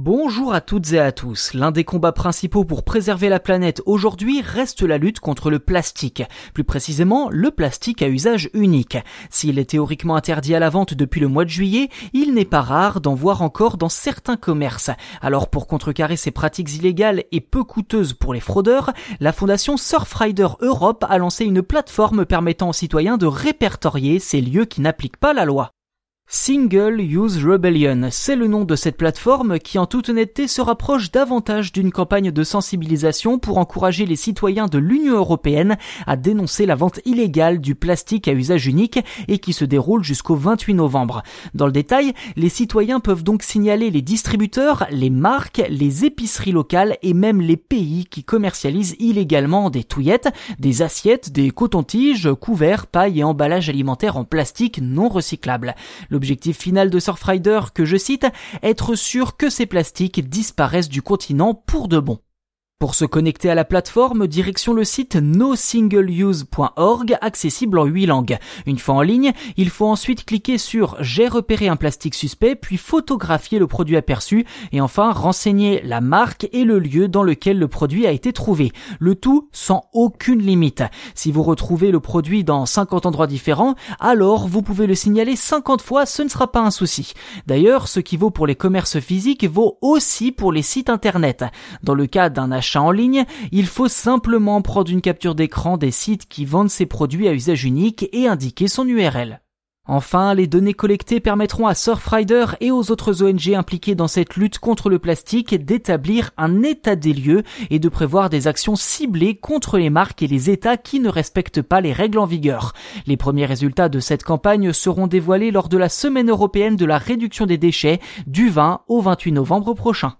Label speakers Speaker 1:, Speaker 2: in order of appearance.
Speaker 1: Bonjour à toutes et à tous. L'un des combats principaux pour préserver la planète aujourd'hui reste la lutte contre le plastique. Plus précisément, le plastique à usage unique. S'il est théoriquement interdit à la vente depuis le mois de juillet, il n'est pas rare d'en voir encore dans certains commerces. Alors pour contrecarrer ces pratiques illégales et peu coûteuses pour les fraudeurs, la fondation Surfrider Europe a lancé une plateforme permettant aux citoyens de répertorier ces lieux qui n'appliquent pas la loi. Single Use Rebellion, c'est le nom de cette plateforme qui en toute honnêteté se rapproche davantage d'une campagne de sensibilisation pour encourager les citoyens de l'Union européenne à dénoncer la vente illégale du plastique à usage unique et qui se déroule jusqu'au 28 novembre. Dans le détail, les citoyens peuvent donc signaler les distributeurs, les marques, les épiceries locales et même les pays qui commercialisent illégalement des touillettes, des assiettes, des cotons-tiges, couverts, pailles et emballages alimentaires en plastique non recyclable. L'objectif final de Surfrider, que je cite, être sûr que ces plastiques disparaissent du continent pour de bon. Pour se connecter à la plateforme, direction le site nosingleuse.org, accessible en 8 langues. Une fois en ligne, il faut ensuite cliquer sur J'ai repéré un plastique suspect, puis photographier le produit aperçu, et enfin renseigner la marque et le lieu dans lequel le produit a été trouvé. Le tout sans aucune limite. Si vous retrouvez le produit dans 50 endroits différents, alors vous pouvez le signaler 50 fois, ce ne sera pas un souci. D'ailleurs, ce qui vaut pour les commerces physiques vaut aussi pour les sites internet. Dans le cas d'un achat en ligne, il faut simplement prendre une capture d'écran des sites qui vendent ces produits à usage unique et indiquer son URL. Enfin, les données collectées permettront à Surfrider et aux autres ONG impliquées dans cette lutte contre le plastique d'établir un état des lieux et de prévoir des actions ciblées contre les marques et les États qui ne respectent pas les règles en vigueur. Les premiers résultats de cette campagne seront dévoilés lors de la Semaine européenne de la réduction des déchets du 20 au 28 novembre prochain.